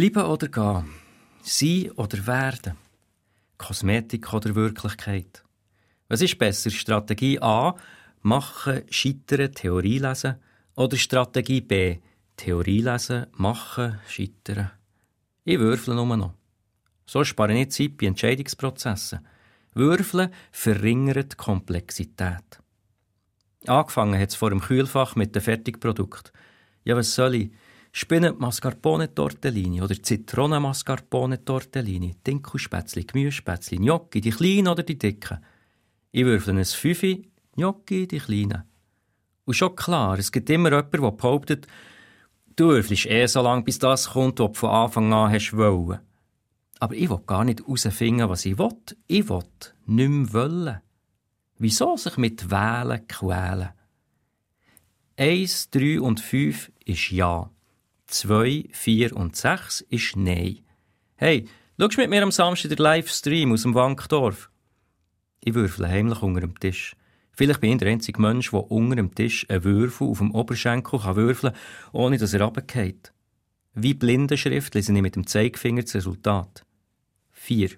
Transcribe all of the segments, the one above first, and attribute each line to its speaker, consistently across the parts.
Speaker 1: Bleiben oder gehen? Sein oder werden? Kosmetik oder Wirklichkeit? Was ist besser? Strategie A, machen, scheitern, Theorie lesen? Oder Strategie B, Theorie lesen, machen, scheitern? Ich würfle nur noch. So spare ich Zeit bei Entscheidungsprozessen. Würfeln verringert die Komplexität. Angefangen hat es vor dem Kühlfach mit dem Fertigprodukt. Ja, was soll ich? Spinnen Mascarpone Tortellini oder Zitronen Mascarpone Tortellini, Dinkelspätzli, Gemüsespätzli, Gnocchi, die kleinen oder die dicken. Ich würfel ein Fünfi, Gnocchi, die kleinen. Und schon klar, es gibt immer jemanden, der behauptet, du würfelst eh so lange, bis das kommt, was du von Anfang an hast wollen. Aber ich will gar nicht herausfinden, was ich will. Ich will nicht mehr wollen. Wieso sich mit Wählen quälen? Eins, drei und fünf ist Ja. 2, 4 und 6 ist Nein. Hey, schaust mit mir am Samstag den Livestream aus dem Wankdorf? Ich würfle heimlich unter dem Tisch. Vielleicht bin ich der einzige Mensch, der unter dem Tisch einen Würfel auf dem Oberschenkel kann würfeln kann, ohne dass er runterfällt. Wie Blindenschrift lese ich mit dem Zeigefinger das Resultat. 4.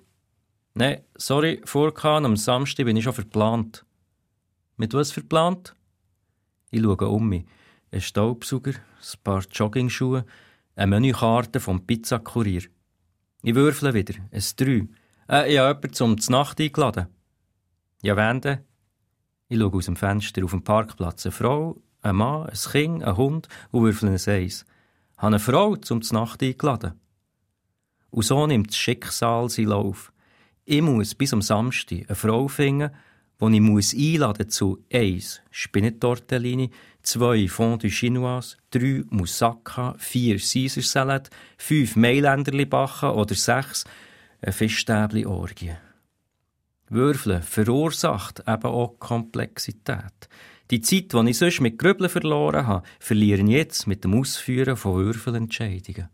Speaker 1: Nein, sorry, vorgehauen, am Samstag bin ich schon verplant. Mit was verplant? Ich schaue um mich ein Staubsauger, ein paar Joggingschuhe, eine Menükarte vom Pizzakurier. Ich würfle wieder, ein Drei. Äh, ich habe jemanden zum Nacht eingeladen. Ja, wende. Ich schaue aus dem Fenster auf dem Parkplatz. Eine Frau, ein Mann, ein Kind, ein Hund und würfle ein Eis. Ich habe eine Frau zum Nacht eingeladen. Und so nimmt das Schicksal seinen Lauf. Ich muss bis am Samstag eine Frau finden, die ich muss einladen zu 1. Spinnetortellini, 2. Fondue Chinoise, 3. Moussaka, 4. Caesar Salad, 5. Mailänderli backen oder 6. Ein Fischstäbli-Orgie. Würfeln verursacht eben auch Komplexität. Die Zeit, die ich sonst mit Grübeln verloren habe, verliere ich jetzt mit dem Ausführen von Würfelentscheidungen.